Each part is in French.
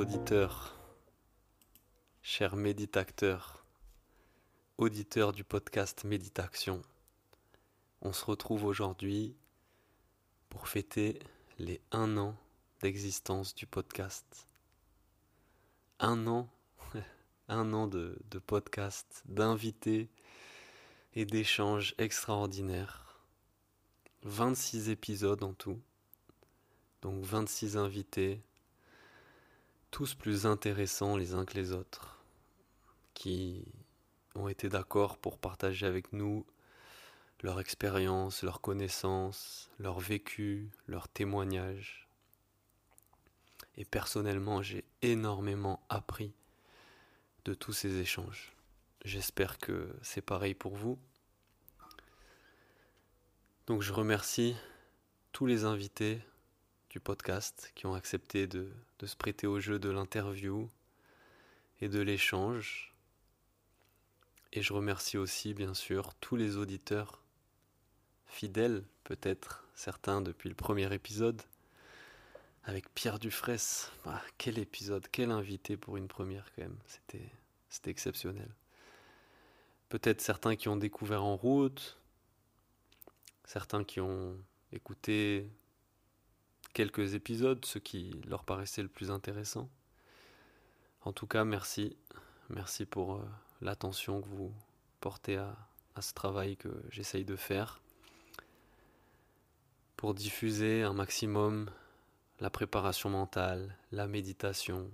Auditeurs, chers méditateurs, auditeurs du podcast Méditation. On se retrouve aujourd'hui pour fêter les un an d'existence du podcast. Un an, un an de, de podcast, d'invités et d'échanges extraordinaires. 26 épisodes en tout, donc 26 invités, tous plus intéressants les uns que les autres, qui ont été d'accord pour partager avec nous leur expérience, leurs connaissances, leur vécu, leurs témoignages. Et personnellement, j'ai énormément appris de tous ces échanges. J'espère que c'est pareil pour vous. Donc je remercie tous les invités du podcast qui ont accepté de, se prêter au jeu de l'interview et de l'échange. Et je remercie aussi bien sûr tous les auditeurs fidèles, peut-être certains depuis le premier épisode, avec Pierre Dufresne. Ah, quel épisode, quel invité pour une première quand même, c'était, c'était exceptionnel. Peut-être certains qui ont découvert en route, certains qui ont écouté quelques épisodes, ceux qui leur paraissaient le plus intéressant. En tout cas, merci. Merci pour euh, l'attention que vous portez à, ce travail que j'essaye de faire pour diffuser un maximum la préparation mentale, la méditation,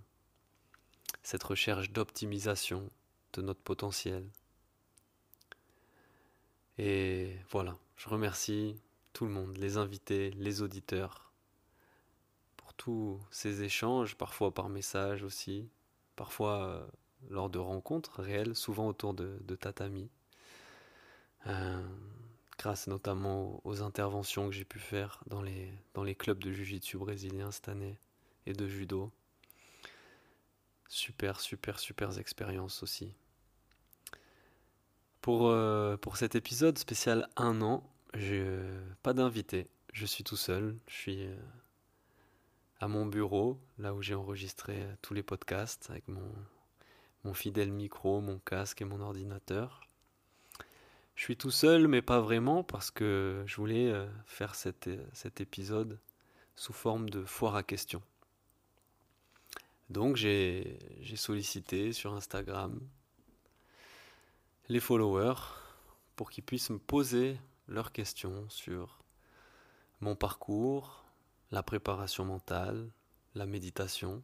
cette recherche d'optimisation de notre potentiel. Et voilà, je remercie tout le monde, les invités, les auditeurs, tous ces échanges, parfois par message aussi, parfois euh, lors de rencontres réelles, souvent autour de, tatami. Euh, grâce notamment aux interventions que j'ai pu faire dans les, clubs de jiu-jitsu brésilien cette année et de judo. Super, super, super expérience aussi. Pour, euh, cet épisode spécial un an, j'ai pas d'invité. Je suis tout seul. Je suis à mon bureau, là où j'ai enregistré euh, tous les podcasts, avec mon, fidèle micro, mon casque et mon ordinateur. Je suis tout seul, mais pas vraiment, parce que je voulais euh, faire cet, cet épisode sous forme de foire à questions. Donc j'ai sollicité sur Instagram les followers pour qu'ils puissent me poser leurs questions sur mon parcours, la préparation mentale, la méditation.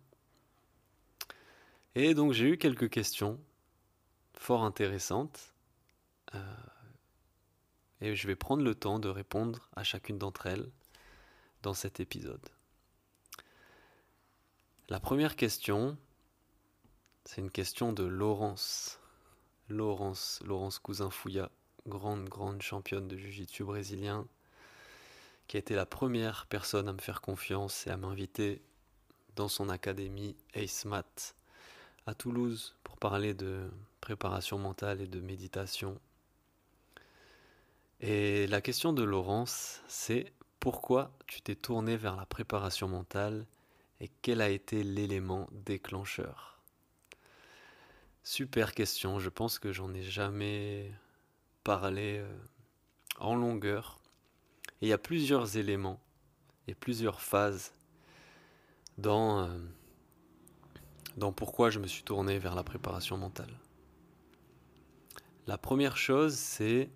Et donc j'ai eu quelques questions fort intéressantes. Euh, et je vais prendre le temps de répondre à chacune d'entre elles dans cet épisode. La première question, c'est une question de Laurence. Laurence, Laurence Cousin-Fouilla, grande, grande championne de Jiu-Jitsu brésilien, qui a été la première personne à me faire confiance et à m'inviter dans son académie AceMat à Toulouse pour parler de préparation mentale et de méditation et la question de Laurence, c'est pourquoi tu t'es tourné vers la préparation mentale et quel a été l'élément déclencheur? Super question, je pense que j'en ai jamais parlé euh, en longueur. Et il y a plusieurs éléments et plusieurs phases dans, euh, dans pourquoi je me suis tourné vers la préparation mentale. La première chose, c'est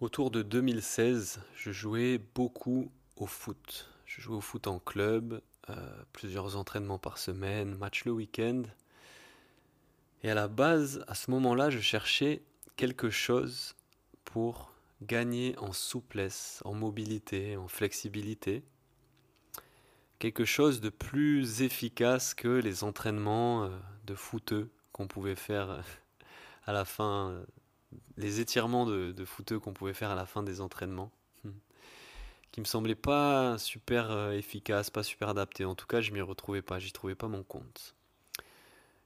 Autour de 2016, je jouais beaucoup au foot. Je jouais au foot en club, euh, plusieurs entraînements par semaine, match le week-end. Et à la base, à ce moment-là, je cherchais quelque chose pour gagner en souplesse, en mobilité, en flexibilité, quelque chose de plus efficace que les entraînements euh, de footeux qu'on pouvait faire euh, à la fin, euh, les étirements de, de footeux qu'on pouvait faire à la fin des entraînements, qui me semblaient pas super efficaces, pas super adaptés. En tout cas, je m'y retrouvais pas, j'y trouvais pas mon compte.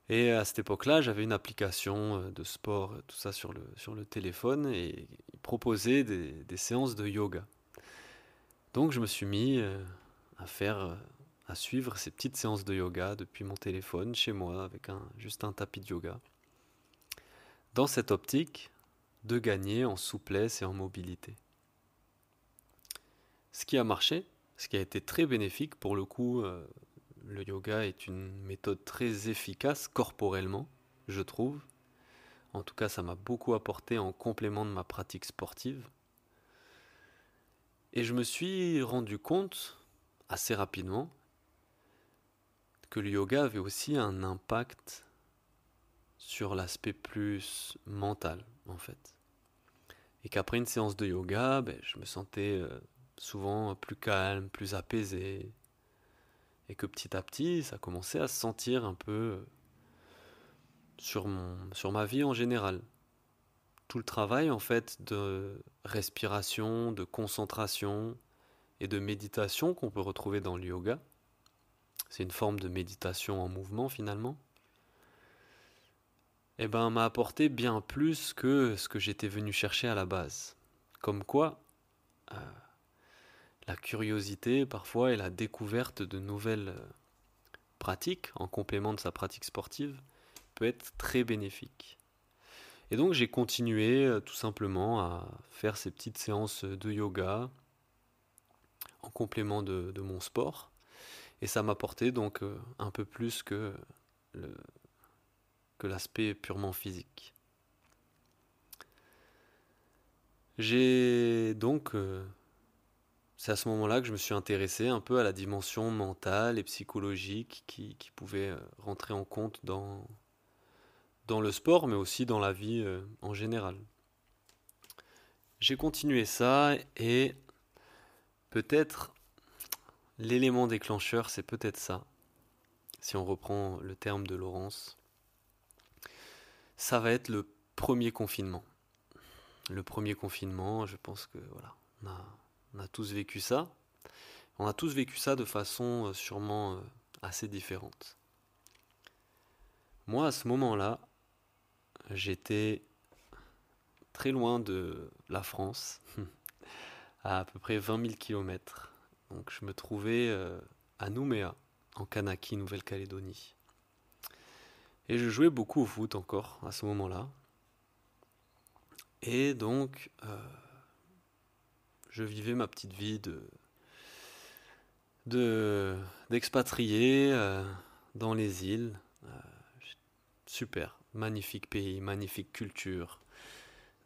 Et à cette époque-là, j'avais une application de sport, tout ça sur le, sur le téléphone, et il proposait des, des séances de yoga. Donc je me suis mis à faire, euh, à suivre ces petites séances de yoga depuis mon téléphone chez moi avec un, juste un tapis de yoga. Dans cette optique de gagner en souplesse et en mobilité. Ce qui a marché, ce qui a été très bénéfique, pour le coup, euh, le yoga est une méthode très efficace corporellement, je trouve. En tout cas, ça m'a beaucoup apporté en complément de ma pratique sportive. Et je me suis rendu compte assez rapidement que le yoga avait aussi un impact sur l'aspect plus mental en fait. Et qu'après une séance de yoga, ben, je me sentais euh, souvent plus calme, plus apaisé. Et que petit à petit, ça commençait à se sentir un peu euh, sur, ma vie en général. Tout le travail en fait de respiration, de concentration, et de méditation qu'on peut retrouver dans le yoga. C'est une forme de méditation en mouvement finalement. Eh ben, m'a apporté bien plus que ce que j'étais venu chercher à la base. Comme quoi, euh, la curiosité parfois et la découverte de nouvelles euh, pratiques en complément de sa pratique sportive peut être très bénéfique. Et donc j'ai continué euh, tout simplement à faire ces petites séances de yoga, en complément de, mon sport. Et ça m'apportait donc euh, un peu plus que, le, que l'aspect purement physique. J'ai donc... Euh, c'est à ce moment-là que je me suis intéressé un peu à la dimension mentale et psychologique qui, pouvait euh, rentrer en compte dans, dans le sport, mais aussi dans la vie en général. J'ai continué ça et Peut-être l'élément déclencheur, c'est peut-être ça. Si on reprend le terme de Laurence, ça va être le premier confinement. Le premier confinement, je pense que voilà, on a, tous vécu ça. On a tous vécu ça de façon euh, sûrement euh, assez différente. Moi, à ce moment-là, j'étais très loin de la France. à à peu près 20 000 km. Donc je me trouvais euh, à Nouméa, en Kanaki, Nouvelle-Calédonie. Et je jouais beaucoup au foot encore à ce moment-là. Et donc, je vivais ma petite vie de d'expatrié euh, dans les îles. super, magnifique pays, magnifique culture.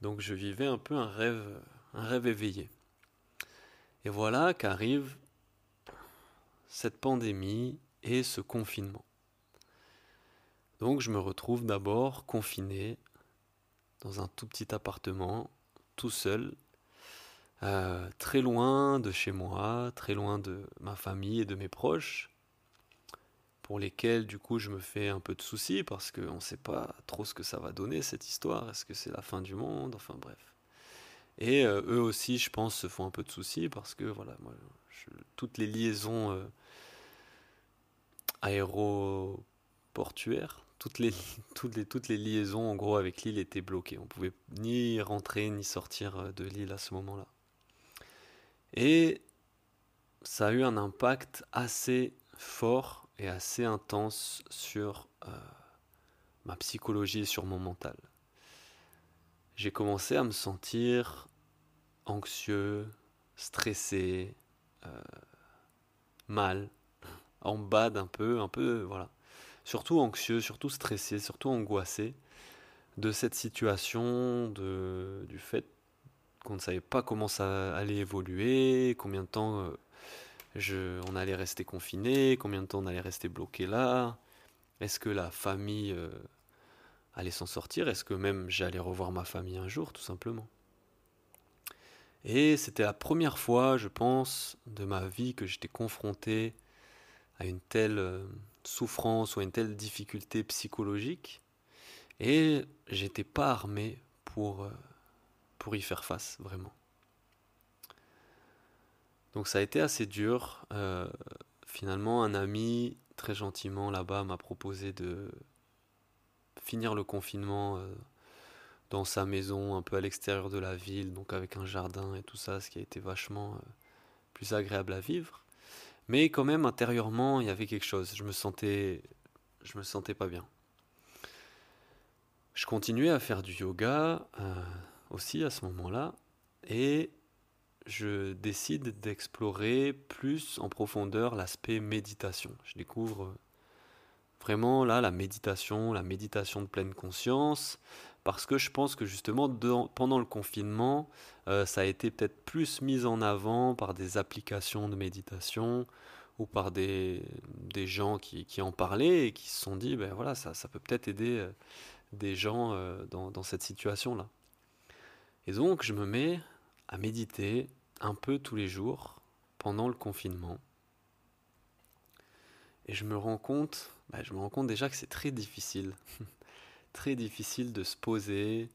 Donc je vivais un peu un rêve, un rêve éveillé. Et voilà qu'arrive cette pandémie et ce confinement. Donc je me retrouve d'abord confiné dans un tout petit appartement, tout seul, euh, très loin de chez moi, très loin de ma famille et de mes proches, pour lesquels du coup je me fais un peu de soucis parce qu'on ne sait pas trop ce que ça va donner cette histoire, est-ce que c'est la fin du monde, enfin bref. Et euh, eux aussi, je pense, se font un peu de soucis parce que voilà, toutes les liaisons euh, aéroportuaires, toutes les, toutes, les, toutes les liaisons en gros avec l'île étaient bloquées. On pouvait ni rentrer ni sortir de l'île à ce moment-là. Et ça a eu un impact assez fort et assez intense sur ma psychologie et sur mon mental j'ai commencé à me sentir anxieux, stressé, euh, mal, en bas d'un peu, un peu, voilà. Surtout anxieux, surtout stressé, surtout angoissé de cette situation, de, du fait qu'on ne savait pas comment ça allait évoluer, combien de temps euh, je, on allait rester confiné, combien de temps on allait rester bloqué là, est-ce que la famille euh, allait s'en sortir? Est-ce que même j'allais revoir ma famille un jour, tout simplement? Et c'était la première fois, je pense, de ma vie que j'étais confronté à une telle euh, souffrance ou à une telle difficulté psychologique. Et j'étais pas armé pour, pour y faire face vraiment. Donc ça a été assez dur. Euh, finalement, un ami très gentiment là-bas m'a proposé de finir le confinement dans sa maison, un peu à l'extérieur de la ville, donc avec un jardin et tout ça, ce qui a été vachement plus agréable à vivre. Mais quand même, intérieurement, il y avait quelque chose. Je me sentais, je me sentais pas bien. Je continuais à faire du yoga euh, aussi à ce moment-là, et je décide d'explorer plus en profondeur l'aspect méditation. Je découvre vraiment là la méditation, la méditation de pleine conscience, parce que je pense que justement pendant le confinement, euh, ça a été peut-être plus mis en avant par des applications de méditation ou par des, gens qui, en parlaient et qui se sont dit, ben voilà, ça, peut peut-être aider euh, des gens euh, dans cette situation-là. Et donc je me mets à méditer un peu tous les jours pendant le confinement. Et je me rends compte, ben, je me rends compte déjà que c'est très difficile. très difficile de se poser,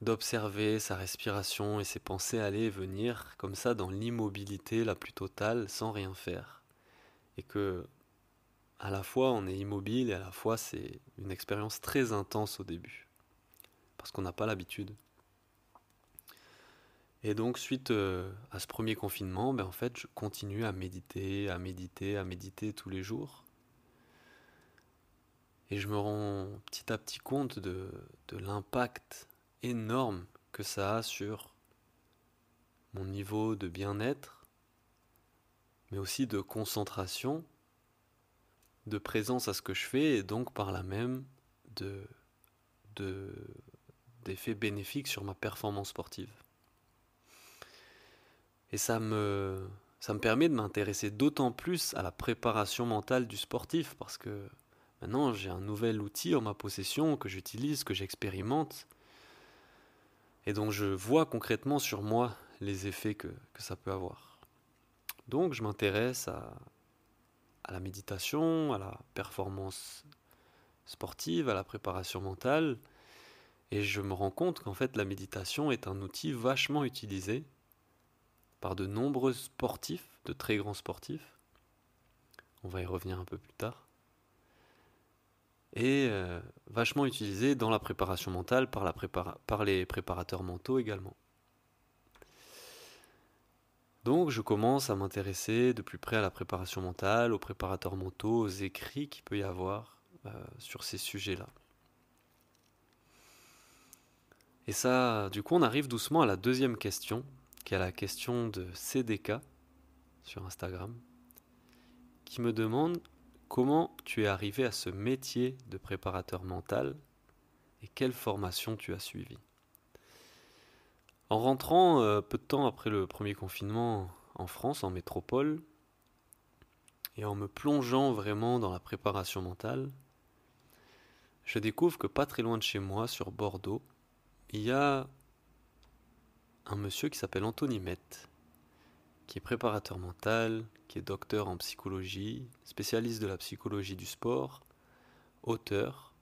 d'observer sa respiration et ses pensées aller et venir comme ça dans l'immobilité la plus totale sans rien faire. Et que à la fois on est immobile et à la fois c'est une expérience très intense au début parce qu'on n'a pas l'habitude. Et donc suite euh, à ce premier confinement, ben en fait je continue à méditer, à méditer, à méditer tous les jours. Et je me rends petit à petit compte de, l'impact énorme que ça a sur mon niveau de bien-être, mais aussi de concentration, de présence à ce que je fais, et donc par là même de, d'effets bénéfiques sur ma performance sportive. Et ça me, ça me permet de m'intéresser d'autant plus à la préparation mentale du sportif, parce que Maintenant, j'ai un nouvel outil en ma possession que j'utilise, que j'expérimente. Et donc, je vois concrètement sur moi les effets que, ça peut avoir. Donc, je m'intéresse à, à la méditation, à la performance sportive, à la préparation mentale. Et je me rends compte qu'en fait, la méditation est un outil vachement utilisé par de nombreux sportifs, de très grands sportifs. On va y revenir un peu plus tard et euh, vachement utilisé dans la préparation mentale par, les préparateurs mentaux également. Donc je commence à m'intéresser de plus près à la préparation mentale, aux préparateurs mentaux, aux écrits qu'il peut y avoir euh, sur ces sujets-là. Et ça, du coup, on arrive doucement à la deuxième question, qui est la question de CDK sur Instagram, qui me demande Comment tu es arrivé à ce métier de préparateur mental et quelle formation tu as suivi En rentrant euh, peu de temps après le premier confinement en France, en métropole, et en me plongeant vraiment dans la préparation mentale, je découvre que pas très loin de chez moi, sur Bordeaux, il y a un monsieur qui s'appelle Anthony Mette, qui est préparateur mental, qui est docteur en psychologie, spécialiste de la psychologie du sport, auteur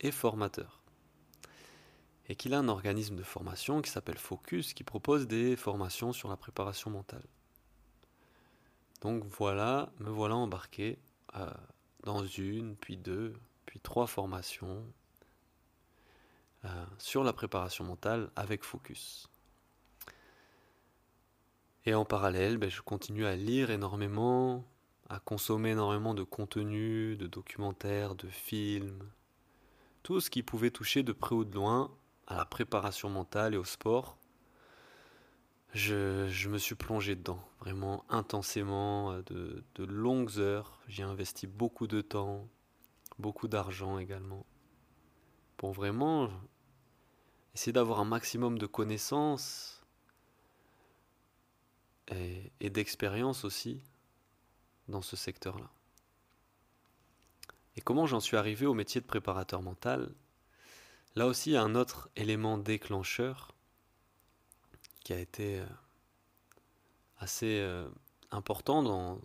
et formateur. Et qu'il a un organisme de formation qui s'appelle Focus, qui propose des formations sur la préparation mentale. Donc voilà, me voilà embarqué euh, dans une, puis deux, puis trois formations euh, sur la préparation mentale avec Focus. Et en parallèle, ben, je continue à lire énormément, à consommer énormément de contenu, de documentaires, de films, tout ce qui pouvait toucher de près ou de loin à la préparation mentale et au sport. Je, je me suis plongé dedans, vraiment intensément, euh, de, de longues heures. J'ai investi beaucoup de temps, beaucoup d'argent également, pour vraiment essayer d'avoir un maximum de connaissances et, d'expérience aussi dans ce secteur-là. Et comment j'en suis arrivé au métier de préparateur mental? Là aussi, il y a un autre élément déclencheur qui a été euh, assez euh, important dans,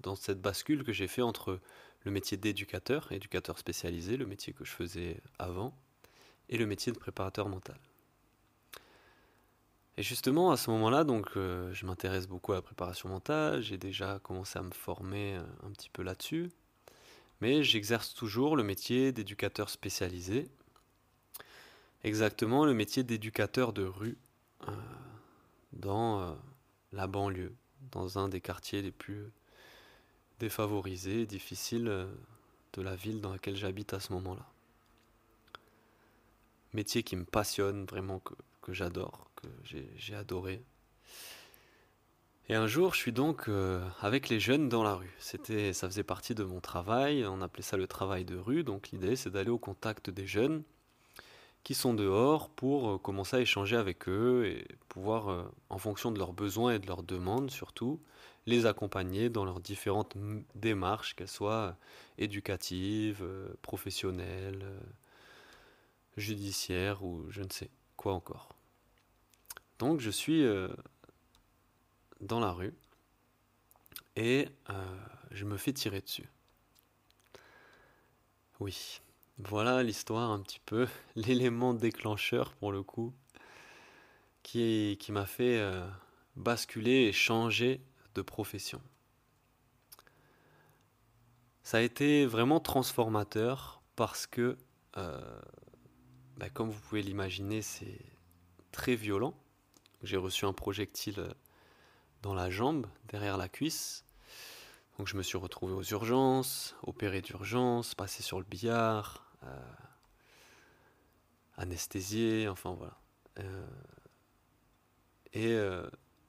dans cette bascule que j'ai fait entre le métier d'éducateur, éducateur spécialisé, le métier que je faisais avant, et le métier de préparateur mental. Et justement, à ce moment-là, donc, euh, je m'intéresse beaucoup à la préparation mentale, j'ai déjà commencé à me former euh, un petit peu là-dessus, mais j'exerce toujours le métier d'éducateur spécialisé, exactement le métier d'éducateur de rue euh, dans la banlieue, dans un des quartiers les plus défavorisés et difficiles de la ville dans laquelle j'habite à ce moment-là. Métier qui me passionne, vraiment que, que j'adore j'ai adoré. Et un jour, je suis donc euh, avec les jeunes dans la rue. C'était, ça faisait partie de mon travail. On appelait ça le travail de rue. Donc l'idée, c'est d'aller au contact des jeunes qui sont dehors pour euh, commencer à échanger avec eux et pouvoir, euh, en fonction de leurs besoins et de leurs demandes surtout, les accompagner dans leurs différentes démarches, qu'elles soient éducatives, professionnelles, judiciaires ou je ne sais quoi encore. Donc je suis euh, dans la rue et euh, je me fais tirer dessus. Oui, voilà l'histoire un petit peu, l'élément déclencheur pour le coup, qui, m'a fait euh, basculer et changer de profession. Ça a été vraiment transformateur parce que, bah, comme vous pouvez l'imaginer, c'est très violent. J'ai reçu un projectile euh, dans la jambe, derrière la cuisse. Donc je me suis retrouvé aux urgences, opéré d'urgence, passé sur le billard, euh, anesthésié, enfin voilà. Euh, et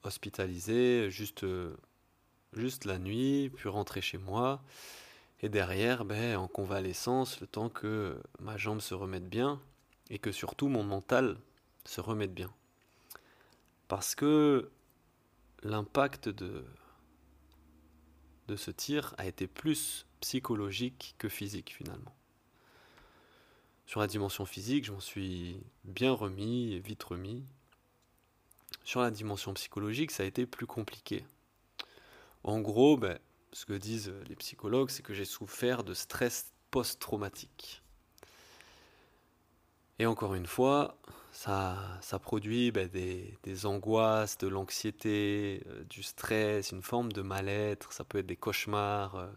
hospitalisé juste, juste la nuit, puis rentrer chez moi. Et derrière, ben, en convalescence, le temps que ma jambe se remette bien et que surtout mon mental se remette bien. Parce que l'impact de, de ce tir a été plus psychologique que physique finalement. Sur la dimension physique, je m'en suis bien remis vite remis. Sur la dimension psychologique, ça a été plus compliqué. En gros, ben, ce que disent les psychologues, c'est que j'ai souffert de stress post-traumatique. Et encore une fois, ça, produit ben, des, angoisses, de l'anxiété, euh, du stress, une forme de mal-être, ça peut être des cauchemars, euh,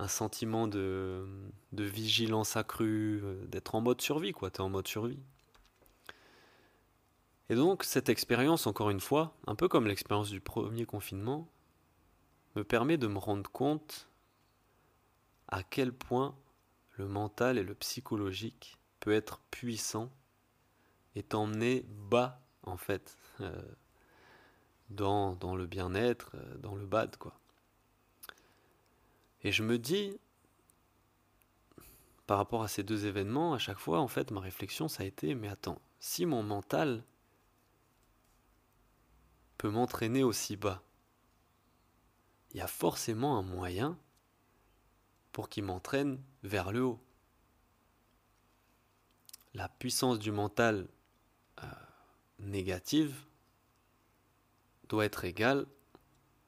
un sentiment de, vigilance accrue, euh, d'être en mode survie, quoi, tu es en mode survie. Et donc cette expérience, encore une fois, un peu comme l'expérience du premier confinement, me permet de me rendre compte à quel point le mental et le psychologique peut être puissant et t'emmener bas, en fait, euh, dans, dans, le bien-être, euh, dans le bad, quoi. Et je me dis, par rapport à ces deux événements, à chaque fois, en fait, ma réflexion, ça a été, mais attends, si mon mental peut m'entraîner aussi bas, il y a forcément un moyen pour qu'il m'entraîne vers le haut la puissance du mental euh, négative doit être égale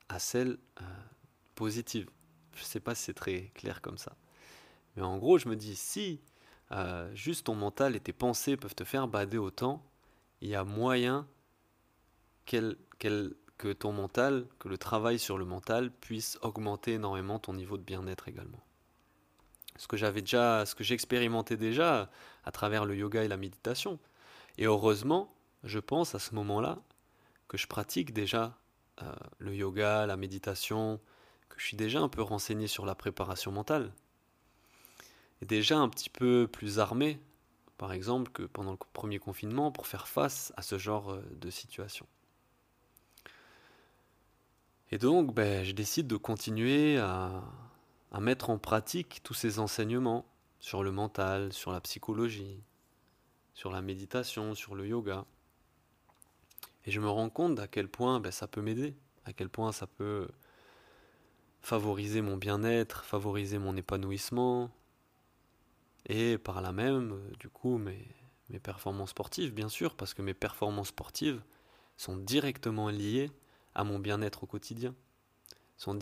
à celle euh, positive. Je ne sais pas si c'est très clair comme ça. Mais en gros, je me dis, si euh, juste ton mental et tes pensées peuvent te faire bader autant, il y a moyen que ton mental, que le travail sur le mental puisse augmenter énormément ton niveau de bien-être également ce que j'avais déjà, ce que j'expérimentais déjà à travers le yoga et la méditation. Et heureusement, je pense à ce moment-là que je pratique déjà euh, le yoga, la méditation, que je suis déjà un peu renseigné sur la préparation mentale. Et déjà un petit peu plus armé, par exemple, que pendant le premier confinement, pour faire face à ce genre euh, de situation. Et donc, ben, je décide de continuer à, mettre en pratique tous ces enseignements sur le mental, sur la psychologie, sur la méditation, sur le yoga. Et je me rends compte à quel point ben, ça peut m'aider, à quel point ça peut favoriser mon bien-être, favoriser mon épanouissement, et par là même, du coup, mes performances sportives, bien sûr, parce que mes performances sportives sont directement liées à mon bien-être au quotidien, sont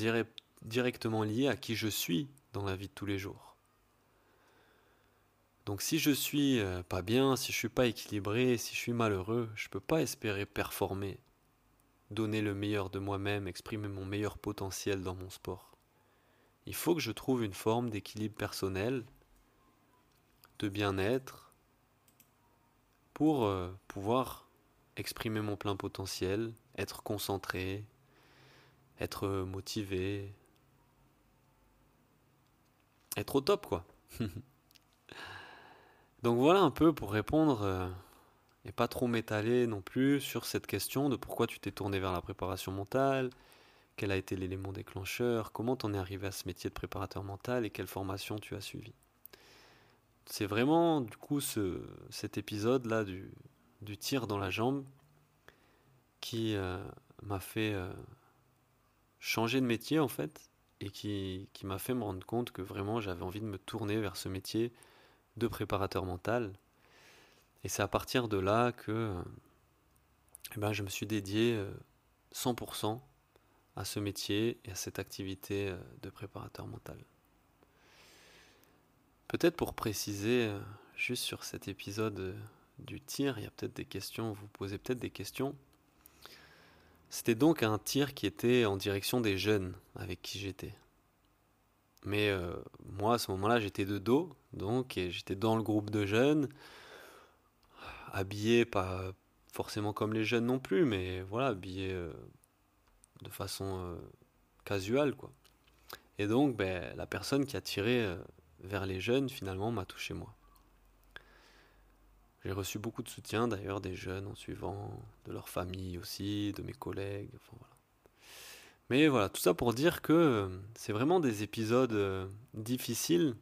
directement lié à qui je suis dans la vie de tous les jours. Donc si je suis euh, pas bien, si je suis pas équilibré, si je suis malheureux, je peux pas espérer performer, donner le meilleur de moi-même, exprimer mon meilleur potentiel dans mon sport. Il faut que je trouve une forme d'équilibre personnel, de bien-être, pour euh, pouvoir exprimer mon plein potentiel, être concentré, être motivé, être au top quoi. Donc voilà un peu pour répondre euh, et pas trop m'étaler non plus sur cette question de pourquoi tu t'es tourné vers la préparation mentale, quel a été l'élément déclencheur, comment t'en es arrivé à ce métier de préparateur mental et quelle formation tu as suivi. C'est vraiment du coup ce, cet épisode là du, du tir dans la jambe qui euh, m'a fait euh, changer de métier en fait et qui, m'a fait me rendre compte que vraiment j'avais envie de me tourner vers ce métier de préparateur mental. Et c'est à partir de là que eh ben, je me suis dédié 100% euh, à ce métier et à cette activité euh, de préparateur mental. Peut-être pour préciser, euh, juste sur cet épisode du tir, il y a peut-être des questions, vous posez peut-être des questions. C'était donc un tir qui était en direction des jeunes avec qui j'étais. Mais euh, moi, à ce moment-là, j'étais de dos, donc j'étais dans le groupe de jeunes, habillé pas forcément comme les jeunes non plus, mais voilà, habillé euh, de façon euh, casual, quoi. Et donc, ben, la personne qui a tiré vers les jeunes, finalement, m'a touché moi. J'ai reçu beaucoup de soutien d'ailleurs des jeunes en suivant, de leur famille aussi, de mes collègues. Mais voilà, tout ça pour dire que euh, c'est vraiment des épisodes euh, difficiles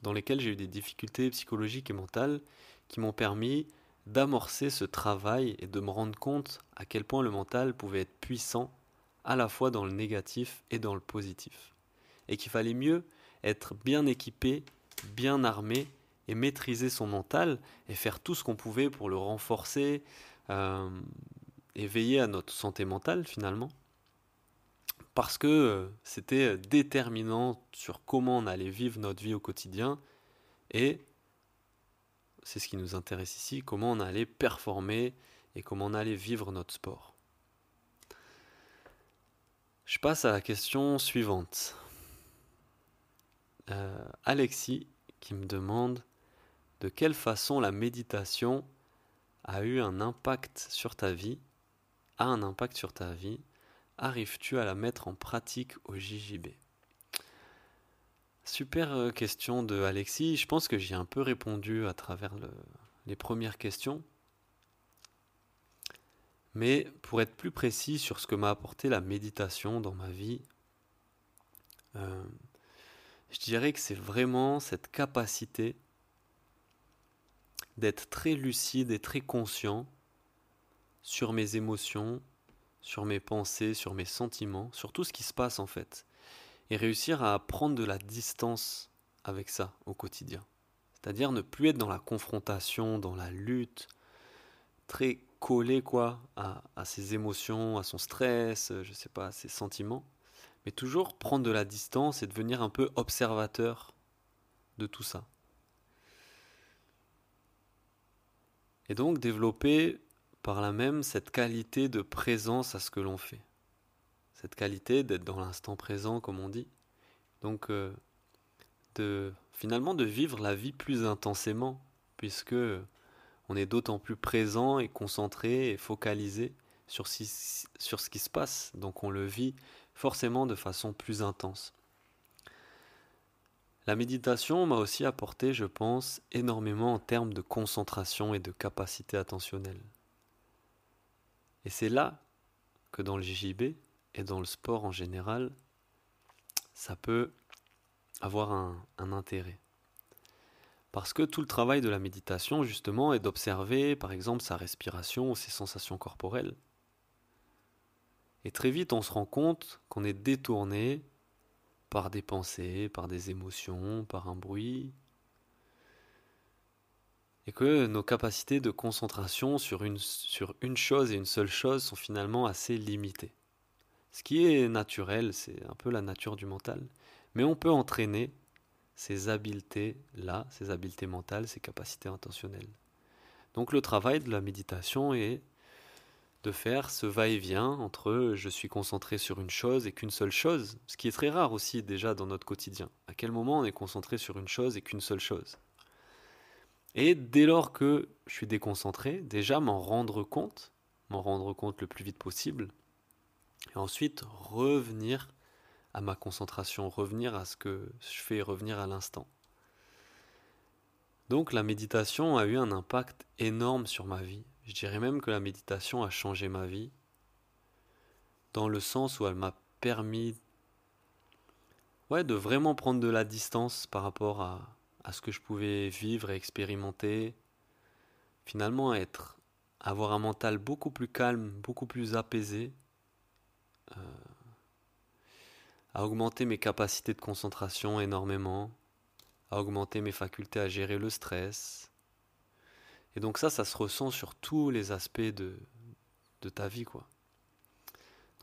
dans lesquels j'ai eu des difficultés psychologiques et mentales qui m'ont permis d'amorcer ce travail et de me rendre compte à quel point le mental pouvait être puissant à la fois dans le négatif et dans le positif. Et qu'il fallait mieux être bien équipé, bien armé et maîtriser son mental et faire tout ce qu'on pouvait pour le renforcer euh, et veiller à notre santé mentale finalement parce que euh, c'était déterminant sur comment on allait vivre notre vie au quotidien et c'est ce qui nous intéresse ici, comment on allait performer et comment on allait vivre notre sport. Je passe à la question suivante. Euh, Alexis qui me demande de quelle façon la méditation a eu un impact sur ta vie, a un impact sur ta vie? Arrives-tu à la mettre en pratique au JJB Super euh, question de Alexis. Je pense que j'ai un peu répondu à travers les premières questions. Mais pour être plus précis sur ce que m'a apporté la méditation dans ma vie, euh, je dirais que c'est vraiment cette capacité d'être très lucide et très conscient sur mes émotions, sur mes pensées, sur mes sentiments, sur tout ce qui se passe en fait. Et réussir à prendre de la distance avec ça au quotidien. C'est-à-dire ne plus être dans la confrontation, dans la lutte, très collé quoi à, ses émotions, à son stress, je sais pas, à ses sentiments, mais toujours prendre de la distance et devenir un peu observateur de tout ça. Et donc développer par là même cette qualité de présence à ce que l'on fait. Cette qualité d'être dans l'instant présent, comme on dit. Donc, euh, de, finalement, de vivre la vie plus intensément, puisque on est d'autant plus présent et concentré et focalisé sur, sur ce qui se passe. Donc, on le vit forcément de façon plus intense. La méditation m'a aussi apporté, je pense, énormément en termes de concentration et de capacité attentionnelle. Et c'est là que dans le JJB et dans le sport en général, ça peut avoir un, intérêt. Parce que tout le travail de la méditation, justement, est d'observer, par exemple, sa respiration ou ses sensations corporelles. Et très vite, on se rend compte qu'on est détourné par des pensées, par des émotions, par un bruit, et que nos capacités de concentration sur une, chose et une seule chose sont finalement assez limitées. Ce qui est naturel, c'est un peu la nature du mental. Mais on peut entraîner ces habiletés-là, ces habiletés mentales, ces capacités intentionnelles. Donc le travail de la méditation est de faire ce va-et-vient entre je suis concentré sur une chose et qu'une seule chose, ce qui est très rare aussi déjà dans notre quotidien. À quel moment on est concentré sur une chose et qu'une seule chose? Et dès lors que je suis déconcentré, déjà m'en rendre compte, m'en rendre compte le plus vite possible, et ensuite revenir à ma concentration, revenir à ce que je fais, revenir à l'instant. Donc la méditation a eu un impact énorme sur ma vie. Je dirais même que la méditation a changé ma vie, dans le sens où elle m'a permis de vraiment prendre de la distance par rapport à, à ce que je pouvais vivre et expérimenter. Finalement, être, avoir un mental beaucoup plus calme, beaucoup plus apaisé, euh, à augmenter mes capacités de concentration énormément, à augmenter mes facultés à gérer le stress. Et donc ça, ça se ressent sur tous les aspects de, de ta vie, quoi.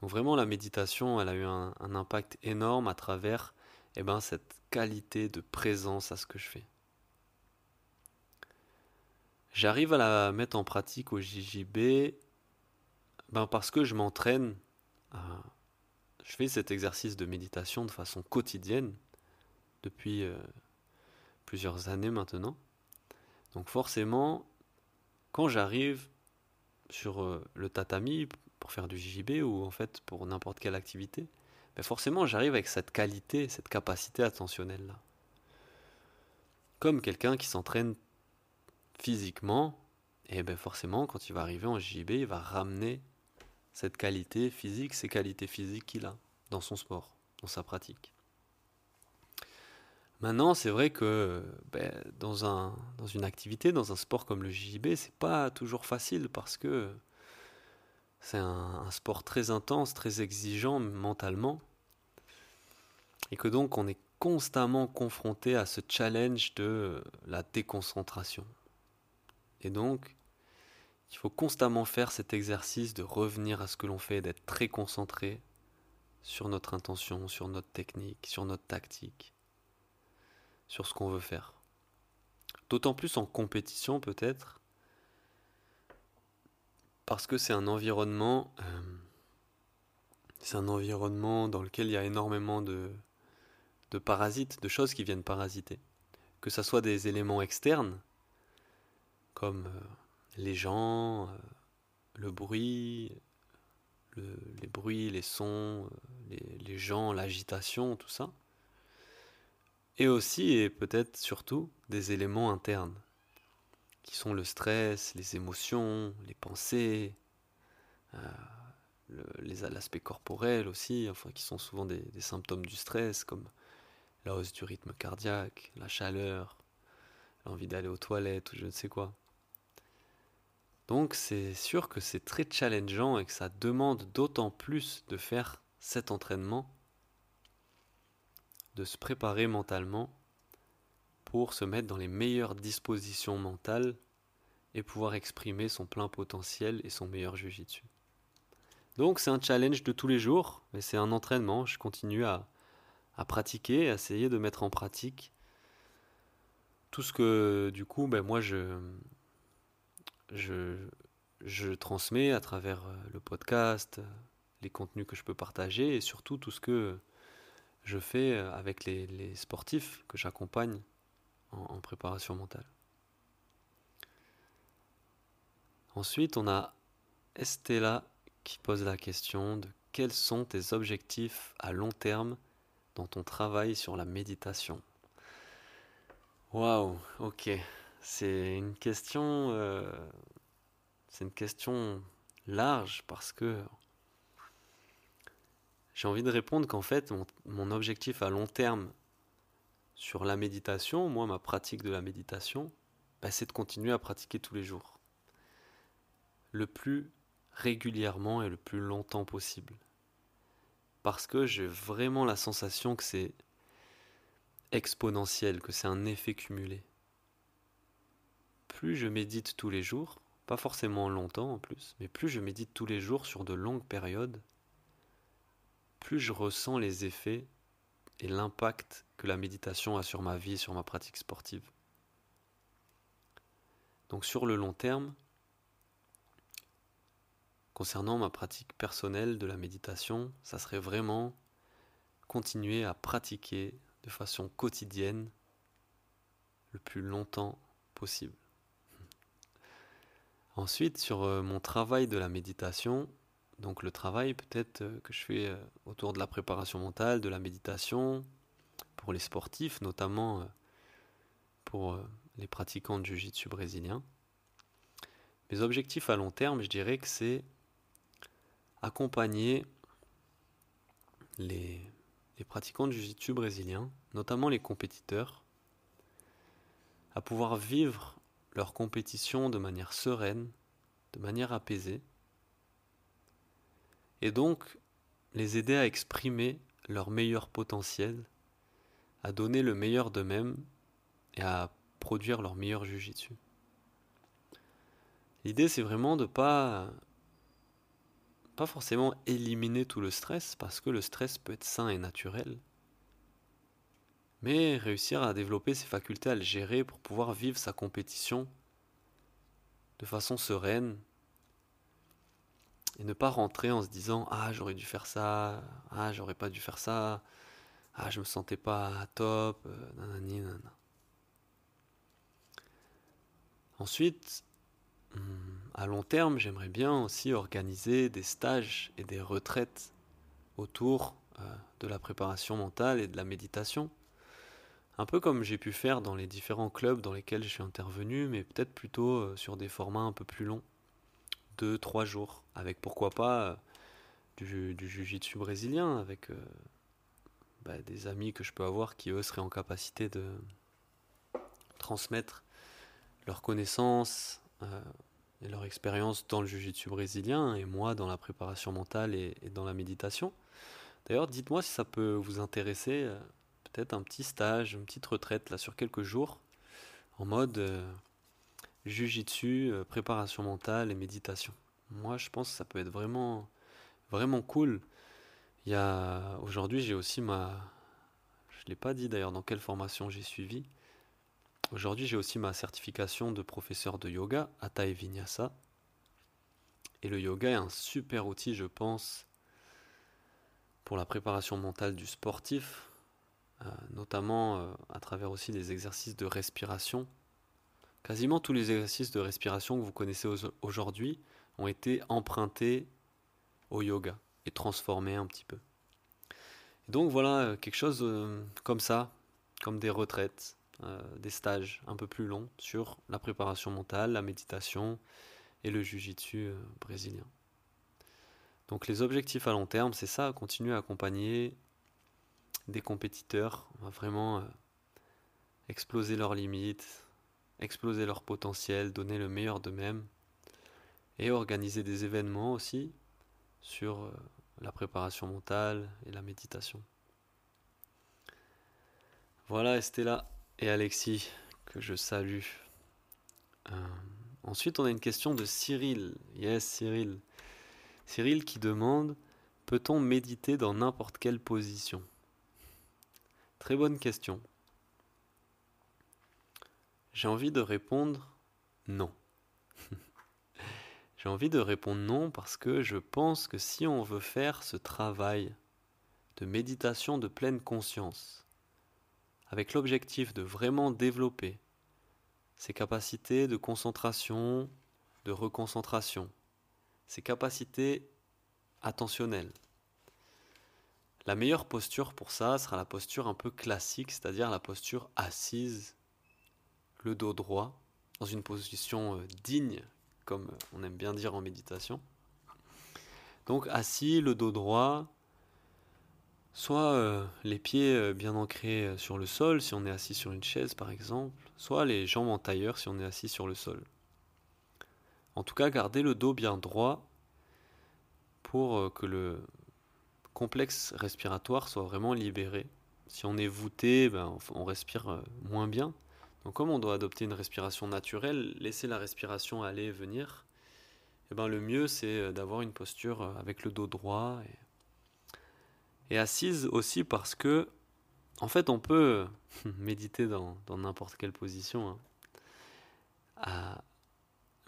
Donc vraiment, la méditation, elle a eu un, impact énorme à travers eh ben, cette qualité de présence à ce que je fais. J'arrive à la mettre en pratique au JJB ben parce que je m'entraîne je fais cet exercice de méditation de façon quotidienne depuis euh, plusieurs années maintenant. Donc forcément, quand j'arrive sur euh, le tatami pour faire du JJB ou en fait pour n'importe quelle activité, ben forcément j'arrive avec cette qualité, cette capacité attentionnelle là. Comme quelqu'un qui s'entraîne physiquement, et ben forcément quand il va arriver en JJB, il va ramener cette qualité physique, ces qualités physiques qu'il a dans son sport, dans sa pratique. Maintenant, c'est vrai que ben, dans, un, dans une activité, dans un sport comme le JJB, c'est pas toujours facile parce que c'est un, sport très intense, très exigeant mentalement, et que donc on est constamment confronté à ce challenge de la déconcentration. Et donc, il faut constamment faire cet exercice de revenir à ce que l'on fait, d'être très concentré sur notre intention, sur notre technique, sur notre tactique, sur ce qu'on veut faire. D'autant plus en compétition peut-être, parce que c'est un environnement, euh, c'est un environnement dans lequel il y a énormément de, parasites, de choses qui viennent parasiter. Que ce soit des éléments externes, comme euh, les gens, euh, le bruit, les bruits, les sons, les, gens, l'agitation, tout ça. Et aussi, et peut-être surtout, des éléments internes, qui sont le stress, les émotions, les pensées, euh, l'aspect corporel aussi, enfin, qui sont souvent des, des, symptômes du stress, comme la hausse du rythme cardiaque, la chaleur, l'envie d'aller aux toilettes ou je ne sais quoi. Donc c'est sûr que c'est très challengeant et que ça demande d'autant plus de faire cet entraînement, de se préparer mentalement pour se mettre dans les meilleures dispositions mentales et pouvoir exprimer son plein potentiel et son meilleur dessus. Donc c'est un challenge de tous les jours, mais c'est un entraînement. Je continue à, à pratiquer, à essayer de mettre en pratique tout ce que du coup ben moi je, je, transmets à travers euh, le podcast, les contenus que je peux partager et surtout tout ce que je fais euh, avec les, sportifs que j'accompagne en, préparation mentale. Ensuite, on a Estella qui pose la question de quels sont tes objectifs à long terme dans ton travail sur la méditation? Waouh, ok. C'est une question, euh, c'est une question large parce que j'ai envie de répondre qu'en fait mon, objectif à long terme sur la méditation, moi ma pratique de la méditation, bah, c'est de continuer à pratiquer tous les jours, le plus régulièrement et le plus longtemps possible, parce que j'ai vraiment la sensation que c'est exponentiel, que c'est un effet cumulé. Plus je médite tous les jours, pas forcément longtemps en plus, mais plus je médite tous les jours sur de longues périodes, plus je ressens les effets et l'impact que la méditation a sur ma vie, sur ma pratique sportive. Donc sur le long terme, concernant ma pratique personnelle de la méditation, ça serait vraiment continuer à pratiquer de façon quotidienne le plus longtemps possible. Ensuite, sur euh, mon travail de la méditation, donc le travail peut-être euh, que je fais euh, autour de la préparation mentale, de la méditation, pour les sportifs, notamment pour les pratiquants de Jiu-Jitsu brésilien. Mes objectifs à long terme, je dirais que c'est accompagner les, les pratiquants de Jiu-Jitsu brésilien, notamment les compétiteurs, à pouvoir vivre leur compétition de manière sereine, de manière apaisée, et donc les aider à exprimer leur meilleur potentiel, à donner le meilleur d'eux-mêmes et à produire leur meilleur jujitsu. L'idée c'est vraiment de pas pas forcément éliminer tout le stress parce que le stress peut être sain et naturel, mais réussir à développer ses facultés à le gérer pour pouvoir vivre sa compétition de façon sereine et ne pas rentrer en se disant ah j'aurais dû faire ça, ah j'aurais pas dû faire ça, ah je me sentais pas top, euh, nanani, nanana. Ensuite, hmm, à long terme, j'aimerais bien aussi organiser des stages et des retraites autour euh, de la préparation mentale et de la méditation. Un peu comme j'ai pu faire dans les différents clubs dans lesquels je suis intervenu, mais peut-être plutôt euh, sur des formats un peu plus longs. Deux, trois jours, avec pourquoi pas euh, du, du jiu-jitsu brésilien, avec euh, bah, des amis que je peux avoir qui eux seraient en capacité de transmettre leurs connaissances et leur expérience dans le jiu-jitsu brésilien, et moi dans la préparation mentale et dans la méditation. D'ailleurs, dites-moi si ça peut vous intéresser peut-être un petit stage, une petite retraite là sur quelques jours, en mode euh, jujitsu, euh, préparation mentale et méditation. Moi, je pense que ça peut être vraiment, vraiment cool. Il aujourd'hui, j'ai aussi ma, je l'ai pas dit d'ailleurs dans quelle formation j'ai suivi. Aujourd'hui, j'ai aussi ma certification de professeur de yoga, Hatha et Vinyasa. Et le yoga est un super outil, je pense, pour la préparation mentale du sportif, euh, notamment euh, à travers aussi des exercices de respiration. Quasiment tous les exercices de respiration que vous connaissez aujourd'hui ont été empruntés au yoga et transformés un petit peu. donc voilà, euh, quelque chose comme ça, comme des retraites, des stages un peu plus longs sur la préparation mentale, la méditation et le jujitsu brésilien. Donc les objectifs à long terme, c'est ça, continuer à accompagner des compétiteurs. Vraiment euh, exploser leurs limites, exploser leur potentiel, donner le meilleur d'eux-mêmes et organiser des événements aussi sur euh, la préparation mentale et la méditation. Voilà Estella et Alexis que je salue. Euh, ensuite, on a une question de Cyril. Yes, Cyril. Cyril qui demande Peut-on méditer dans n'importe quelle position? Très bonne question. J'ai envie de répondre non. J'ai envie de répondre non parce que je pense que si on veut faire ce travail de méditation de pleine conscience, avec l'objectif de vraiment développer ses capacités de concentration, de reconcentration, ses capacités attentionnelles, la meilleure posture pour ça sera la posture un peu classique, c'est-à-dire la posture assise, le dos droit, dans une position euh, digne, comme on aime bien dire en méditation. Donc assis, le dos droit, soit euh, les pieds euh, bien ancrés sur le sol si on est assis sur une chaise par exemple, soit les jambes en tailleur si on est assis sur le sol. En tout cas, gardez le dos bien droit pour que le, complexe respiratoire soit vraiment libéré. Si on est voûté, ben, on respire euh, moins bien. Donc comme on doit adopter une respiration naturelle, laisser la respiration aller et venir, eh ben, le mieux c'est euh, d'avoir une posture euh, avec le dos droit Et assise aussi parce que, en fait, on peut méditer dans n'importe quelle position. Hein. Ah,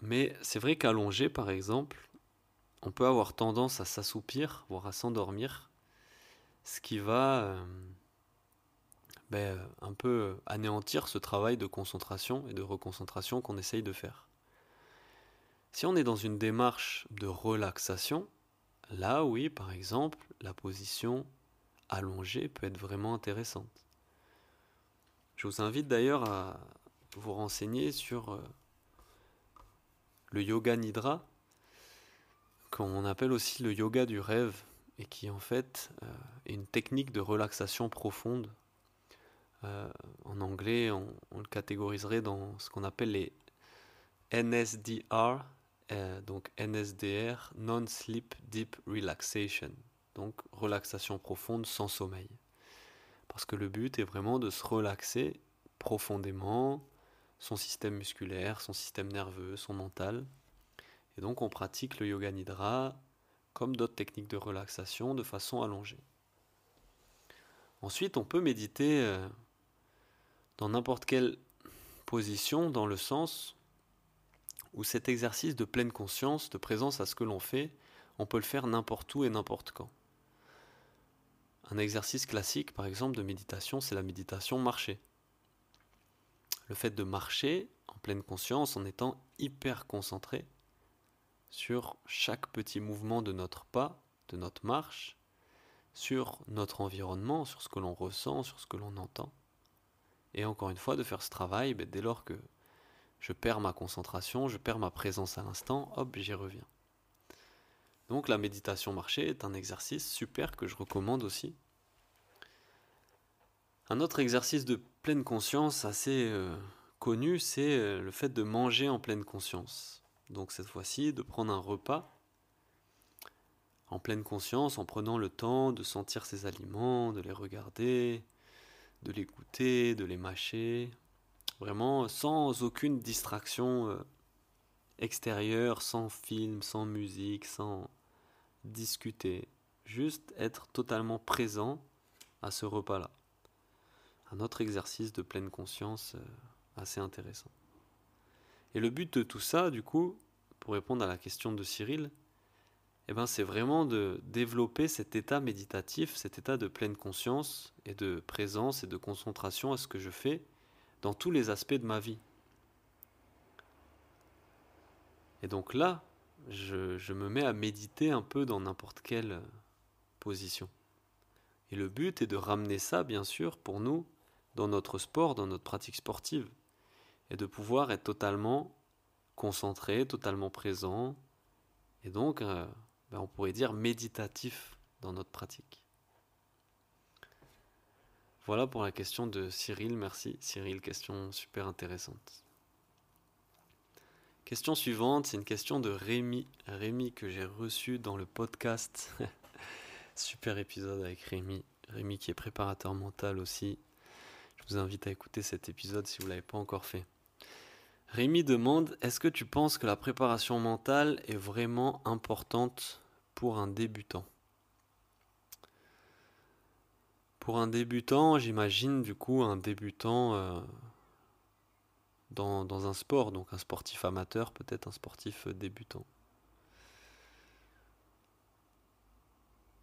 mais c'est vrai qu'allongé, par exemple, on peut avoir tendance à s'assoupir, voire à s'endormir, ce qui va euh, ben, un peu anéantir ce travail de concentration et de reconcentration qu'on essaye de faire. Si on est dans une démarche de relaxation, là oui, par exemple, la position allongée peut être vraiment intéressante. Je vous invite d'ailleurs à vous renseigner sur euh, le yoga nidra, qu'on appelle aussi le yoga du rêve, et qui en fait euh, est une technique de relaxation profonde. Euh, en anglais, on, le catégoriserait dans ce qu'on appelle les NSDR, euh, donc NSDR, Non-Sleep Deep Relaxation, donc relaxation profonde sans sommeil. Parce que le but est vraiment de se relaxer profondément, son système musculaire, son système nerveux, son mental. Et donc on pratique le yoga nidra comme d'autres techniques de relaxation de façon allongée. Ensuite, on peut méditer euh, dans n'importe quelle position dans le sens où cet exercice de pleine conscience, de présence à ce que l'on fait, on peut le faire n'importe où et n'importe quand. Un exercice classique, par exemple, de méditation, c'est la méditation marchée le fait de marcher en pleine conscience en étant hyper concentré sur chaque petit mouvement de notre pas, de notre marche, sur notre environnement, sur ce que l'on ressent, sur ce que l'on entend. Et encore une fois, de faire ce travail ben, dès lors que je perds ma concentration, je perds ma présence à l'instant, hop, j'y reviens. Donc la méditation marchée est un exercice super que je recommande aussi un autre exercice de pleine conscience assez euh, connu, c'est euh, le fait de manger en pleine conscience. Donc cette fois-ci, de prendre un repas en pleine conscience, en prenant le temps de sentir ces aliments, de les regarder, de les goûter, de les mâcher, vraiment sans aucune distraction euh, extérieure, sans film, sans musique, sans discuter, juste être totalement présent à ce repas-là un autre exercice de pleine conscience euh, assez intéressant. Et le but de tout ça, du coup, pour répondre à la question de Cyril, eh ben, c'est vraiment de développer cet état méditatif, cet état de pleine conscience et de présence et de concentration à ce que je fais dans tous les aspects de ma vie. Et donc là, je, me mets à méditer un peu dans n'importe quelle position. Et le but est de ramener ça, bien sûr, pour nous, dans notre sport, dans notre pratique sportive, et de pouvoir être totalement concentré, totalement présent, et donc, euh, on pourrait dire méditatif dans notre pratique. Voilà pour la question de Cyril, merci Cyril, question super intéressante. Question suivante, c'est une question de Rémi. Rémi que j'ai reçu dans le podcast. super épisode avec Rémi. Rémi qui est préparateur mental aussi, je vous invite à écouter cet épisode si vous ne l'avez pas encore fait. Rémi demande Est-ce que tu penses que la préparation mentale est vraiment importante pour un débutant Pour un débutant, j'imagine du coup un débutant euh, dans, un sport, donc un sportif amateur, peut-être un sportif débutant.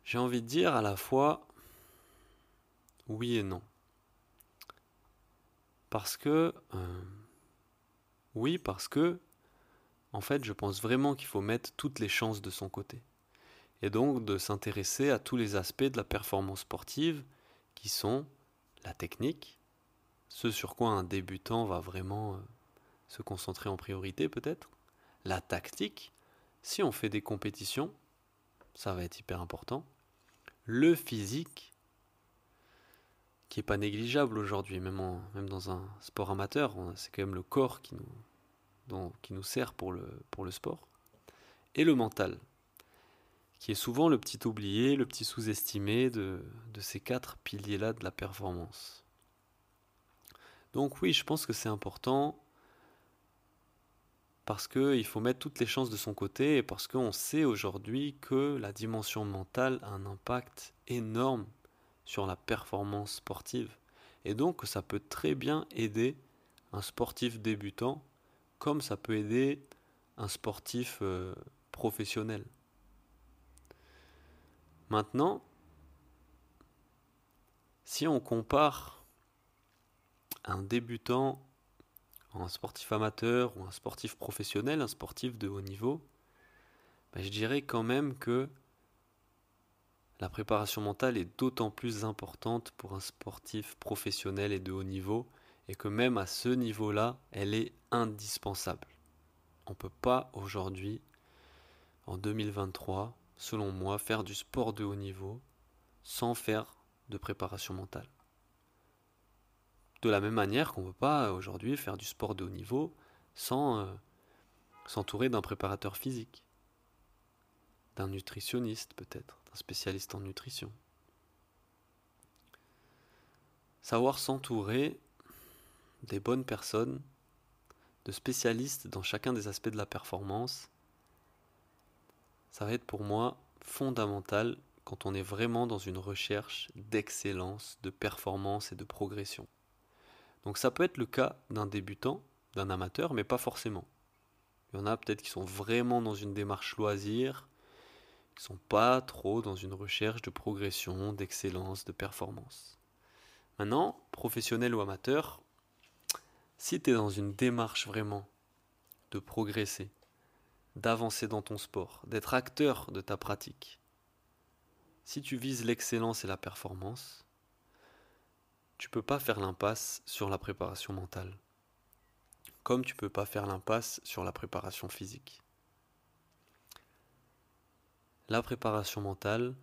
J'ai envie de dire à la fois oui et non. Parce que, euh, oui, parce que, en fait, je pense vraiment qu'il faut mettre toutes les chances de son côté. Et donc de s'intéresser à tous les aspects de la performance sportive qui sont la technique, ce sur quoi un débutant va vraiment euh, se concentrer en priorité peut-être, la tactique, si on fait des compétitions, ça va être hyper important, le physique, qui est pas négligeable aujourd'hui, même, même dans un sport amateur. C'est quand même le corps qui nous, qui nous sert pour le, pour le sport. Et le mental, qui est souvent le petit oublié, le petit sous-estimé de, ces quatre piliers-là de la performance. Donc oui, je pense que c'est important parce qu'il faut mettre toutes les chances de son côté et parce qu'on sait aujourd'hui que la dimension mentale a un impact énorme sur la performance sportive. Et donc ça peut très bien aider un sportif débutant comme ça peut aider un sportif euh, professionnel. Maintenant, si on compare un débutant un sportif amateur ou un sportif professionnel, un sportif de haut niveau, ben, je dirais quand même que la préparation mentale est d'autant plus importante pour un sportif professionnel et de haut niveau, et que même à ce niveau-là, elle est indispensable. On ne peut pas aujourd'hui, en 2023, selon moi, faire du sport de haut niveau sans faire de préparation mentale. De la même manière qu'on ne peut pas aujourd'hui faire du sport de haut niveau sans euh, s'entourer d'un préparateur physique, d'un nutritionniste peut-être, d'un spécialiste en nutrition. Savoir s'entourer des bonnes personnes, de spécialistes dans chacun des aspects de la performance, ça va être pour moi fondamental quand on est vraiment dans une recherche d'excellence, de performance et de progression. Donc ça peut être le cas d'un débutant, d'un amateur, mais pas forcément. Il y en a peut-être qui sont vraiment dans une démarche loisir, qui sont pas trop dans une recherche de progression, d'excellence, de performance. Maintenant, professionnel ou amateur, si tu es dans une démarche vraiment de progresser, d'avancer dans ton sport, d'être acteur de ta pratique, si tu vises l'excellence et la performance, tu peux pas faire l'impasse sur la préparation mentale, comme tu peux pas faire l'impasse sur la préparation physique. La préparation mentale,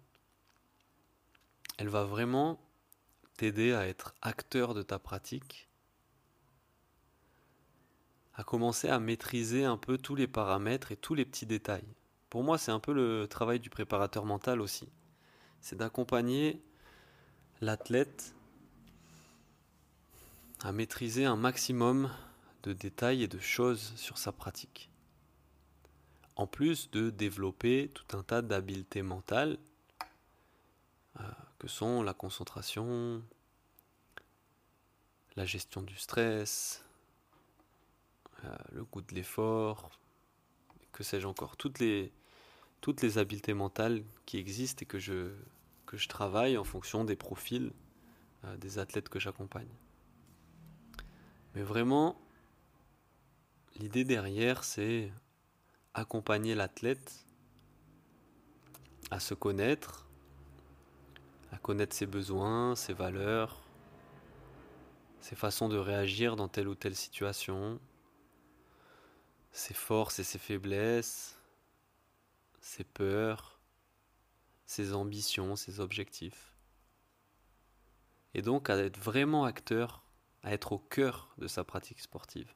elle va vraiment t'aider à être acteur de ta pratique, à commencer à maîtriser un peu tous les paramètres et tous les petits détails. Pour moi, c'est un peu le travail du préparateur mental aussi. C'est d'accompagner l'athlète à maîtriser un maximum de détails et de choses sur sa pratique. En plus de développer tout un tas d'habiletés mentales euh, que sont la concentration, la gestion du stress, le goût de l'effort, que sais-je encore, toutes les, toutes les habiletés mentales qui existent et que je, que je travaille en fonction des profils euh, des athlètes que j'accompagne. Mais vraiment, l'idée derrière, c'est accompagner l'athlète à se connaître, à connaître ses besoins, ses valeurs, ses façons de réagir dans telle ou telle situation, ses forces et ses faiblesses, ses peurs, ses ambitions, ses objectifs. Et donc à être vraiment acteur à être au cœur de sa pratique sportive.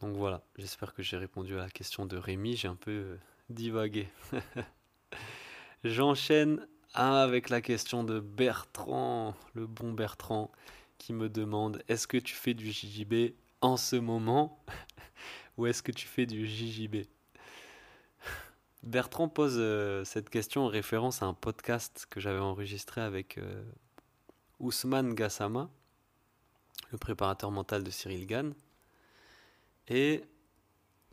Donc voilà, j'espère que j'ai répondu à la question de Rémi, j'ai un peu euh, divagué. J'enchaîne avec la question de Bertrand, le bon Bertrand, qui me demande est-ce que tu fais du JJB en ce moment ou est-ce que tu fais du JJB Bertrand pose euh, cette question en référence à un podcast que j'avais enregistré avec euh, Ousmane Gassama, le préparateur mental de Cyril Gann, et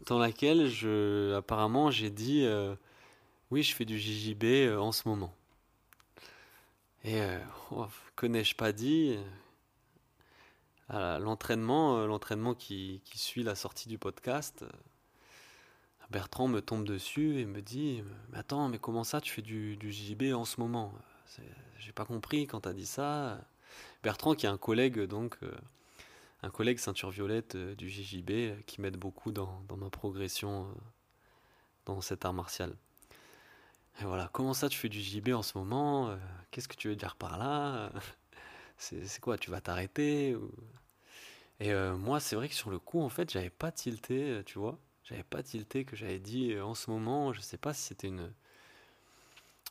dans laquelle apparemment j'ai dit euh, oui je fais du JJB en ce moment. Et oh, que n'ai-je pas dit? L'entraînement, l'entraînement qui, suit la sortie du podcast, Bertrand me tombe dessus et me dit mais attends mais comment ça tu fais du, du JJB en ce moment? J'ai pas compris quand tu as dit ça. Bertrand, qui est un collègue, donc, euh, un collègue ceinture violette euh, du JJB, euh, qui m'aide beaucoup dans, ma progression dans cet art martial. Et voilà, comment ça tu fais du JJB en ce moment? Qu'est-ce que tu veux dire par là? C'est quoi Tu vas t'arrêter Et moi, c'est vrai que sur le coup, en fait, j'avais pas tilté, tu vois. J'avais pas tilté que j'avais dit en ce moment, je sais pas si c'était une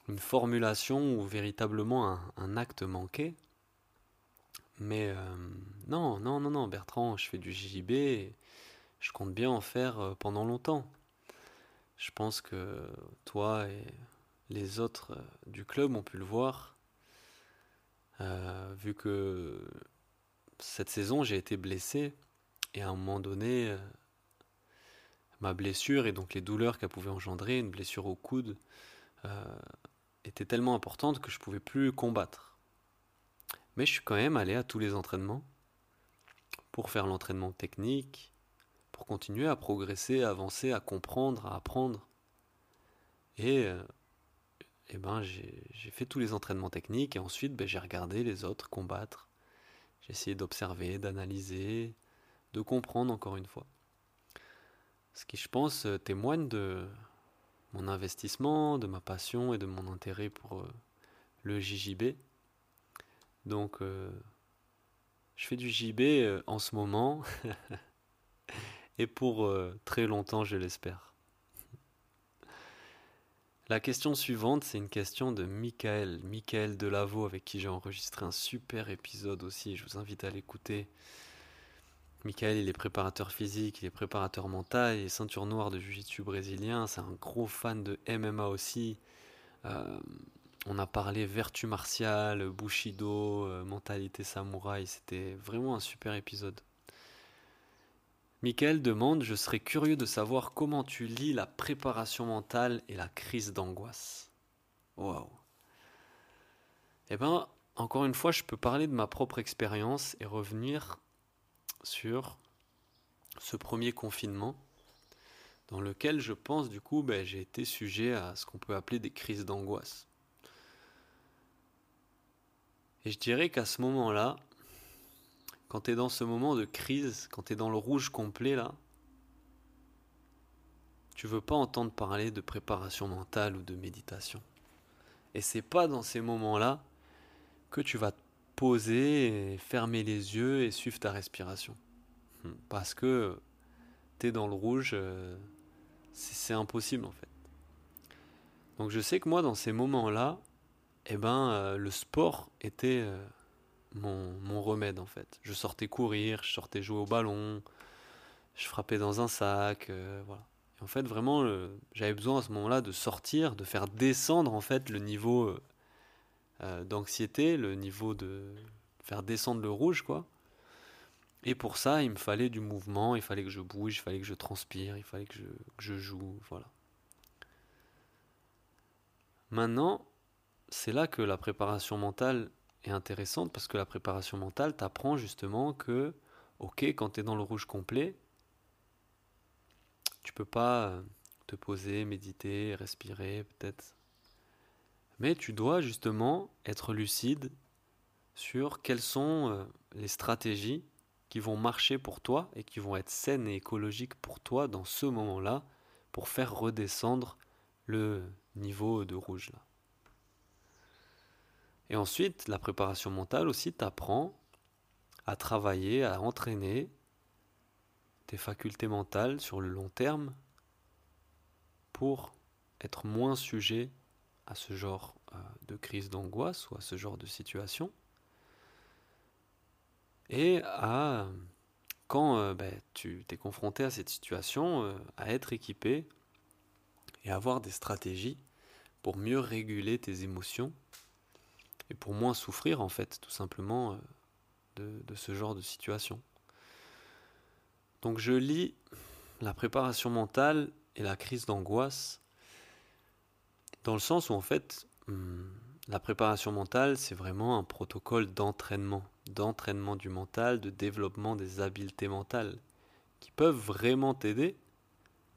une formulation ou véritablement un, acte manqué. Mais euh, non, non, non, non, Bertrand, je fais du JJB et je compte bien en faire euh, pendant longtemps. Je pense que toi et les autres euh, du club ont pu le voir, vu que cette saison j'ai été blessé et à un moment donné, ma blessure et donc les douleurs qu'elle pouvait engendrer, une blessure au coude, était tellement importante que je ne pouvais plus combattre. Mais je suis quand même allé à tous les entraînements pour faire l'entraînement technique, pour continuer à progresser, à avancer, à comprendre, à apprendre. Et, euh, eh ben, j'ai fait tous les entraînements techniques et ensuite ben, j'ai regardé les autres combattre. J'ai essayé d'observer, d'analyser, de comprendre encore une fois. Ce qui, je pense, euh, témoigne de mon investissement, de ma passion et de mon intérêt pour euh, le JJB. Donc, euh, je fais du JB en ce moment. et pour très longtemps, je l'espère. La question suivante, c'est une question de Michael, Michael Delavo, avec qui j'ai enregistré un super épisode aussi. Je vous invite à l'écouter. Michael, il est préparateur physique, il est préparateur mental, il est ceinture noire de jiu-jitsu brésilien, c'est un gros fan de MMA aussi. On a parlé vertu martiale, Bushido, euh, mentalité samouraï. C'était vraiment un super épisode. Michael demande Je serais curieux de savoir comment tu lis la préparation mentale et la crise d'angoisse. Waouh. Eh bien, encore une fois, je peux parler de ma propre expérience et revenir sur ce premier confinement dans lequel je pense du coup ben, j'ai été sujet à ce qu'on peut appeler des crises d'angoisse. Et je dirais qu'à ce moment-là, quand tu es dans ce moment de crise, quand tu es dans le rouge complet là, tu veux pas entendre parler de préparation mentale ou de méditation. Et c'est pas dans ces moments-là que tu vas te poser, fermer les yeux et suivre ta respiration. Hmm. Parce que tu es dans le rouge, euh, c'est impossible en fait. Donc je sais que moi dans ces moments-là, eh ben, euh, le sport était euh, mon, remède en fait. Je sortais courir, je sortais jouer au ballon, je frappais dans un sac, euh, voilà. en fait, vraiment, j'avais besoin à ce moment-là de sortir, de faire descendre en fait le niveau d'anxiété, le niveau de faire descendre le rouge, quoi. Et pour ça, il me fallait du mouvement, il fallait que je bouge, il fallait que je transpire, il fallait que je, que je joue, voilà. Maintenant, c'est là que la préparation mentale intéressante parce que la préparation mentale t'apprend justement que, ok, quand tu es dans le rouge complet, tu peux pas euh, te poser, méditer, respirer peut-être. Mais tu dois justement être lucide sur quelles sont euh, les stratégies qui vont marcher pour toi et qui vont être saines et écologiques pour toi dans ce moment-là pour faire redescendre le niveau de rouge là. Et ensuite, la préparation mentale aussi t'apprend à travailler, à entraîner tes facultés mentales sur le long terme pour être moins sujet à ce genre euh, de crise d'angoisse ou à ce genre de situation. Et à, quand euh, ben, tu t'es confronté à cette situation, euh, à être équipé et avoir des stratégies pour mieux réguler tes émotions et pour moins souffrir en fait tout simplement euh, de, de ce genre de situation. Donc je lis la préparation mentale et la crise d'angoisse dans le sens où en fait hmm, la préparation mentale c'est vraiment un protocole d'entraînement, d'entraînement du mental, de développement des habiletés mentales qui peuvent vraiment t'aider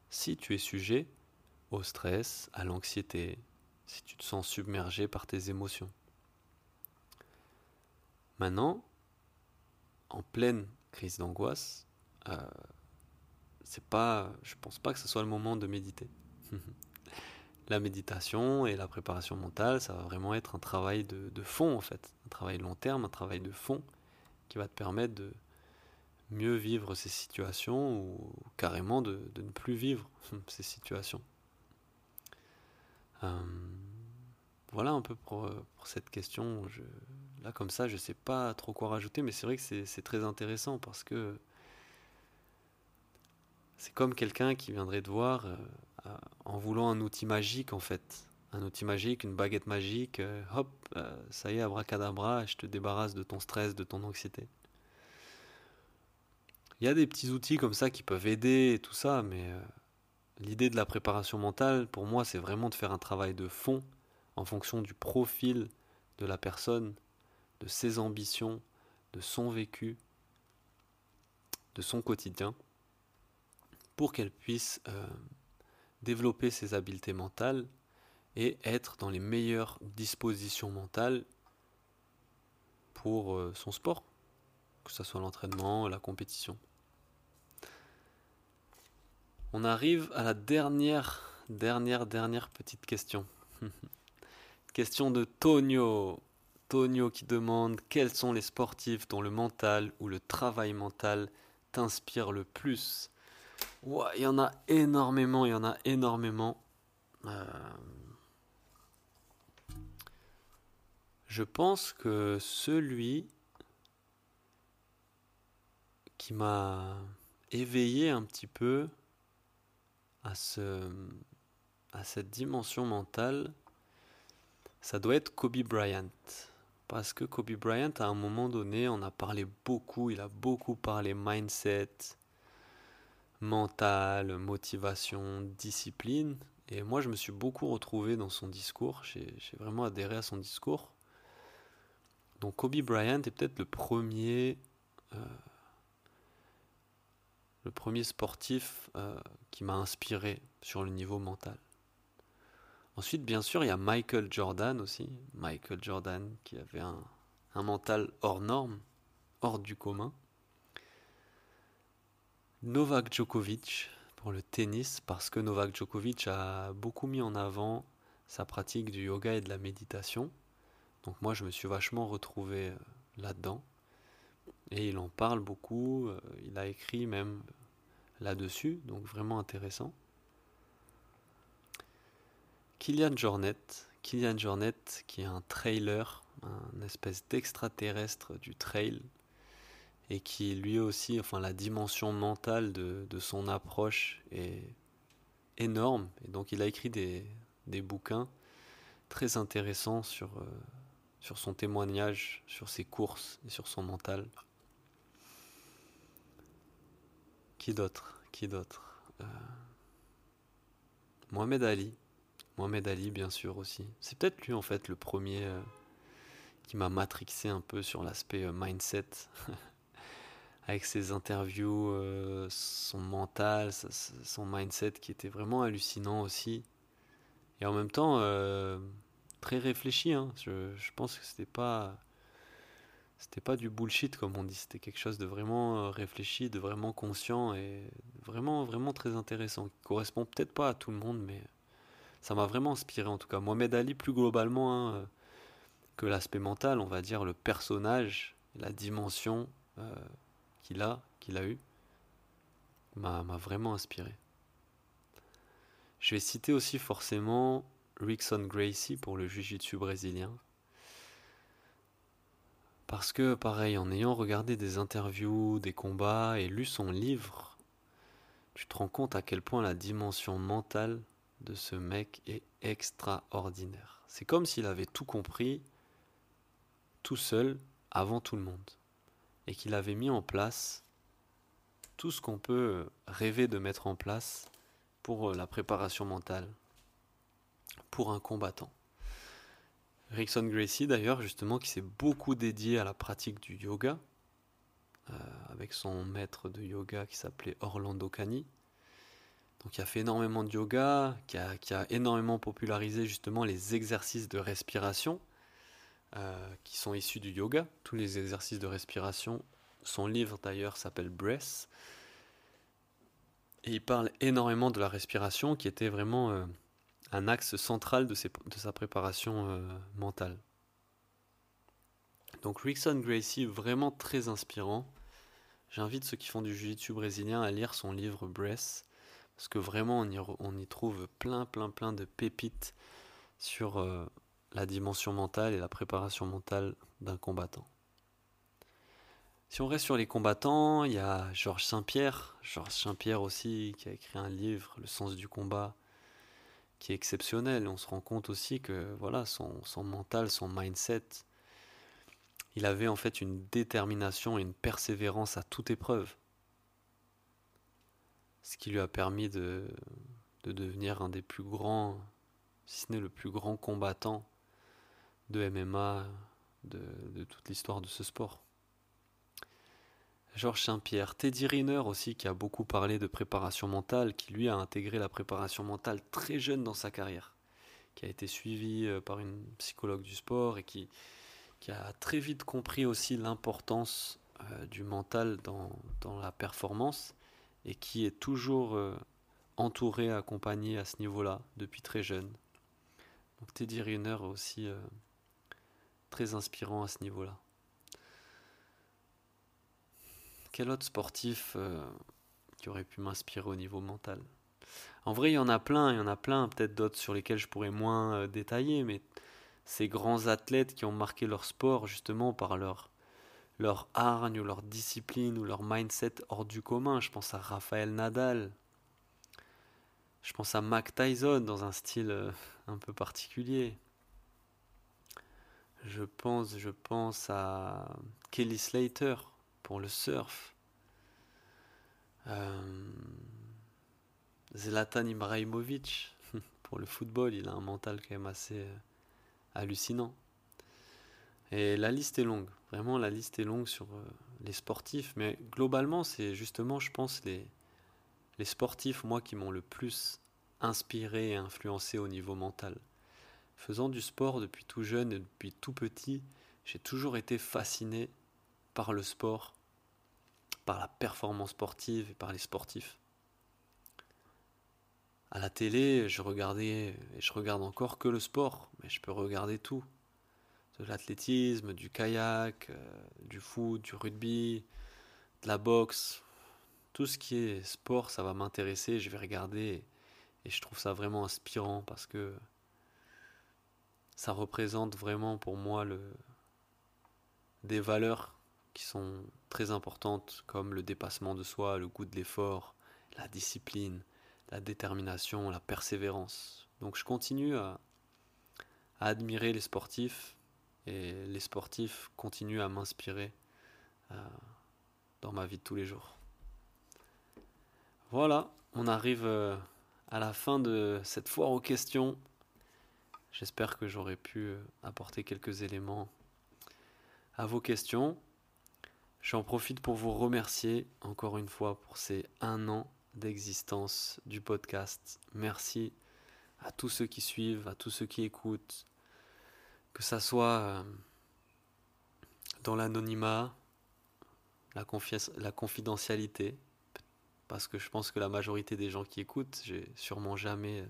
si tu es sujet au stress, à l'anxiété, si tu te sens submergé par tes émotions. Maintenant, en pleine crise d'angoisse, euh, c'est pas, je pense pas que ce soit le moment de méditer. la méditation et la préparation mentale, ça va vraiment être un travail de, fond en fait, un travail long terme, un travail de fond qui va te permettre de mieux vivre ces situations ou carrément de, ne plus vivre ces situations. Euh, voilà un peu pour, pour cette question. Comme ça, je sais pas trop quoi rajouter, mais c'est vrai que c'est très intéressant parce que c'est comme quelqu'un qui viendrait te voir euh, en voulant un outil magique, en fait. Un outil magique, une baguette magique, euh, hop, euh, ça y est, abracadabra, je te débarrasse de ton stress, de ton anxiété. Il y a des petits outils comme ça qui peuvent aider et tout ça, mais l'idée de la préparation mentale, pour moi, c'est vraiment de faire un travail de fond en fonction du profil de la personne, de ses ambitions, de son vécu, de son quotidien, pour qu'elle puisse euh, développer ses habiletés mentales et être dans les meilleures dispositions mentales pour euh, son sport, que ce soit l'entraînement, la compétition. On arrive à la dernière, dernière, dernière petite question. question de Tonio. Tonio qui demande quels sont les sportifs dont le mental ou le travail mental t'inspire le plus Il y en a énormément, il y en a énormément. Euh, je pense que celui qui m'a éveillé un petit peu à, à cette dimension mentale, ça doit être Kobe Bryant. Parce que Kobe Bryant, à un moment donné, on a parlé beaucoup, il a beaucoup parlé mindset, mental, motivation, discipline. Et moi, je me suis beaucoup retrouvé dans son discours. J'ai vraiment adhéré à son discours. Donc Kobe Bryant est peut-être le premier, euh, le premier sportif euh, qui m'a inspiré sur le niveau mental. Ensuite, bien sûr, il y a Michael Jordan aussi. Michael Jordan qui avait un, mental hors norme, hors du commun. Novak Djokovic pour le tennis, parce que Novak Djokovic a beaucoup mis en avant sa pratique du yoga et de la méditation. Donc moi, je me suis vachement retrouvé euh, là-dedans. Et il en parle beaucoup, euh, il a écrit même là-dessus, donc vraiment intéressant. Kylian Jornet, Kylian Jornet qui est un trailer, un espèce d'extraterrestre du trail et qui lui aussi, enfin la dimension mentale de, son approche est énorme. Et donc il a écrit des, bouquins très intéressants sur, euh, sur son témoignage, sur ses courses et sur son mental. Qui d'autre? Qui d'autre? Euh, Mohamed Ali, Mohamed Ali, bien sûr, aussi. C'est peut-être lui, en fait, le premier euh, qui m'a matrixé un peu sur l'aspect euh, mindset. Avec ses interviews, euh, son mental, son mindset qui était vraiment hallucinant aussi. Et en même temps, très réfléchi. Hein. Je, pense que c'était pas. Pas du bullshit comme on dit, c'était quelque chose de vraiment réfléchi, de vraiment conscient et vraiment vraiment très intéressant, qui correspond peut-être pas à tout le monde, mais ça m'a vraiment inspiré en tout cas. Mohamed Ali, plus globalement hein, euh, que l'aspect mental, on va dire le personnage, la dimension euh, qu'il a, qu'il a eu, m'a vraiment inspiré. Je vais citer aussi forcément Rickson Gracie pour le jiu-jitsu brésilien. Parce que, pareil, en ayant regardé des interviews, des combats et lu son livre, tu te rends compte à quel point la dimension mentale de ce mec est extraordinaire. C'est comme s'il avait tout compris tout seul avant tout le monde et qu'il avait mis en place tout ce qu'on peut rêver de mettre en place pour la préparation mentale pour un combattant. Rickson Gracie d'ailleurs justement qui s'est beaucoup dédié à la pratique du yoga euh, avec son maître de yoga qui s'appelait Orlando Cani donc qui a fait énormément de yoga, qui a, énormément popularisé justement les exercices de respiration euh, qui sont issus du yoga. Tous les exercices de respiration. Son livre d'ailleurs s'appelle Breath. Et il parle énormément de la respiration qui était vraiment euh, un axe central de, sa préparation euh, mentale. Donc Rickson Gracie, vraiment très inspirant. J'invite ceux qui font du jiu-jitsu brésilien à lire son livre Breath parce que vraiment, on y, trouve plein, plein, plein de pépites sur, euh, la dimension mentale et la préparation mentale d'un combattant. Si on reste sur les combattants, il y a Georges Saint-Pierre, Georges Saint-Pierre aussi qui a écrit un livre, Le sens du combat, qui est exceptionnel. On se rend compte aussi que voilà, son mental, son mindset, il avait en fait une détermination et une persévérance à toute épreuve. Ce qui lui a permis de, de devenir un des plus grands, si ce n'est le plus grand combattant de MMA de, toute l'histoire de ce sport. Georges Saint-Pierre, Teddy Riner aussi qui a beaucoup parlé de préparation mentale, qui lui a intégré la préparation mentale très jeune dans sa carrière, qui a été suivi euh, par une psychologue du sport et qui, qui a très vite compris aussi l'importance euh, du mental dans, dans, la performance et qui est toujours euh, entouré, accompagné à ce niveau-là depuis très jeune. Donc Teddy Riner est aussi très inspirant à ce niveau-là. Quel autre sportif euh, qui aurait pu m'inspirer au niveau mental? En vrai, il y en a plein, il y en a plein, peut-être d'autres sur lesquels je pourrais moins euh, détailler, mais ces grands athlètes qui ont marqué leur sport justement par leur, leur hargne ou leur discipline ou leur mindset hors du commun. Je pense à Raphaël Nadal. Je pense à Mac Tyson dans un style euh, un peu particulier. Je pense, je pense à Kelly Slater pour le surf. Euh, Zlatan Ibrahimovic pour le football, il a un mental quand même assez euh, hallucinant. Et la liste est longue, vraiment la liste est longue sur euh, les sportifs, mais globalement c'est justement je pense les, les sportifs moi qui m'ont le plus inspiré et influencé au niveau mental. Faisant du sport depuis tout jeune et depuis tout petit, j'ai toujours été fasciné par le sport par la performance sportive et par les sportifs. À la télé, je regardais et je regarde encore que le sport, mais je peux regarder tout. De l'athlétisme, du kayak, euh, du foot, du rugby, de la boxe. Tout ce qui est sport, ça va m'intéresser, je vais regarder et je trouve ça vraiment inspirant parce que ça représente vraiment pour moi le, des valeurs qui sont très importantes comme le dépassement de soi, le goût de l'effort, la discipline, la détermination, la persévérance. Donc je continue à, admirer les sportifs et les sportifs continuent à m'inspirer euh, dans ma vie de tous les jours. Voilà, on arrive euh, à la fin de cette foire aux questions. J'espère que j'aurai pu euh, apporter quelques éléments à vos questions. J'en profite pour vous remercier encore une fois pour ces un an d'existence du podcast. Merci à tous ceux qui suivent, à tous ceux qui écoutent, que ça soit euh, dans l'anonymat, la, la confidentialité, parce que je pense que la majorité des gens qui écoutent, j'ai sûrement jamais euh,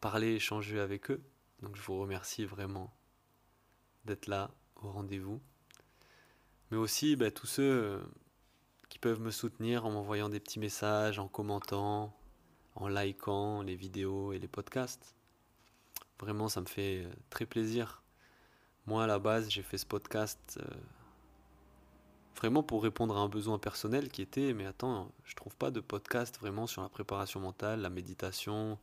parlé, échangé avec eux. Donc je vous remercie vraiment d'être là au rendez-vous mais aussi bah, tous ceux euh, qui peuvent me soutenir en m'envoyant des petits messages, en commentant, en likant les vidéos et les podcasts. Vraiment, ça me fait très plaisir. Moi, à la base, j'ai fait ce podcast euh, vraiment pour répondre à un besoin personnel qui était, mais attends, je trouve pas de podcast vraiment sur la préparation mentale, la méditation,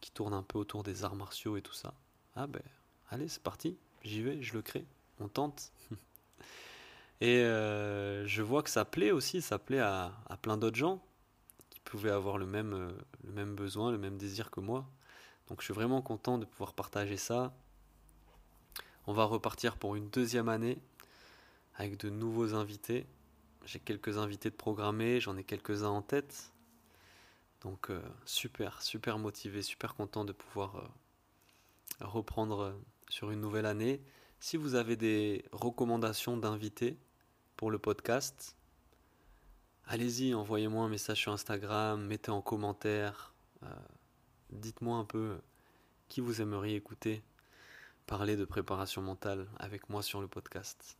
qui tourne un peu autour des arts martiaux et tout ça. Ah ben, allez, c'est parti, j'y vais, je le crée, on tente. Et euh, je vois que ça plaît aussi, ça plaît à, plein d'autres gens qui pouvaient avoir le même, euh, le même besoin, le même désir que moi. Donc je suis vraiment content de pouvoir partager ça. On va repartir pour une deuxième année avec de nouveaux invités. J'ai quelques invités de programmer, j'en ai quelques-uns en tête. Donc euh, super, super motivé, super content de pouvoir reprendre sur une nouvelle année. Si vous avez des recommandations d'invités, pour le podcast, allez-y, envoyez-moi un message sur Instagram, mettez en commentaire, euh, dites-moi un peu qui vous aimeriez écouter parler de préparation mentale avec moi sur le podcast.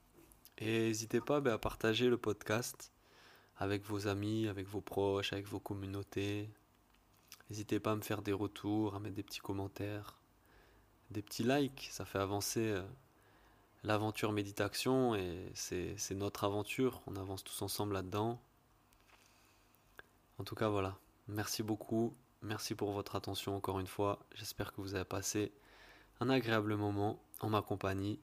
Et n'hésitez pas ben, à partager le podcast avec vos amis, avec vos proches, avec vos communautés. N'hésitez pas à me faire des retours, à mettre des petits commentaires, des petits likes, ça fait avancer euh, l'aventure méditation et c'est notre aventure, on avance tous ensemble là-dedans. En tout cas voilà, merci beaucoup, merci pour votre attention encore une fois, j'espère que vous avez passé un agréable moment en ma compagnie.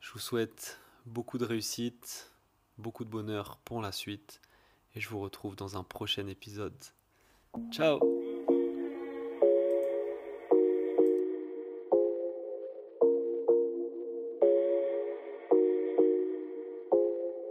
Je vous souhaite beaucoup de réussite, beaucoup de bonheur pour la suite et je vous retrouve dans un prochain épisode. Ciao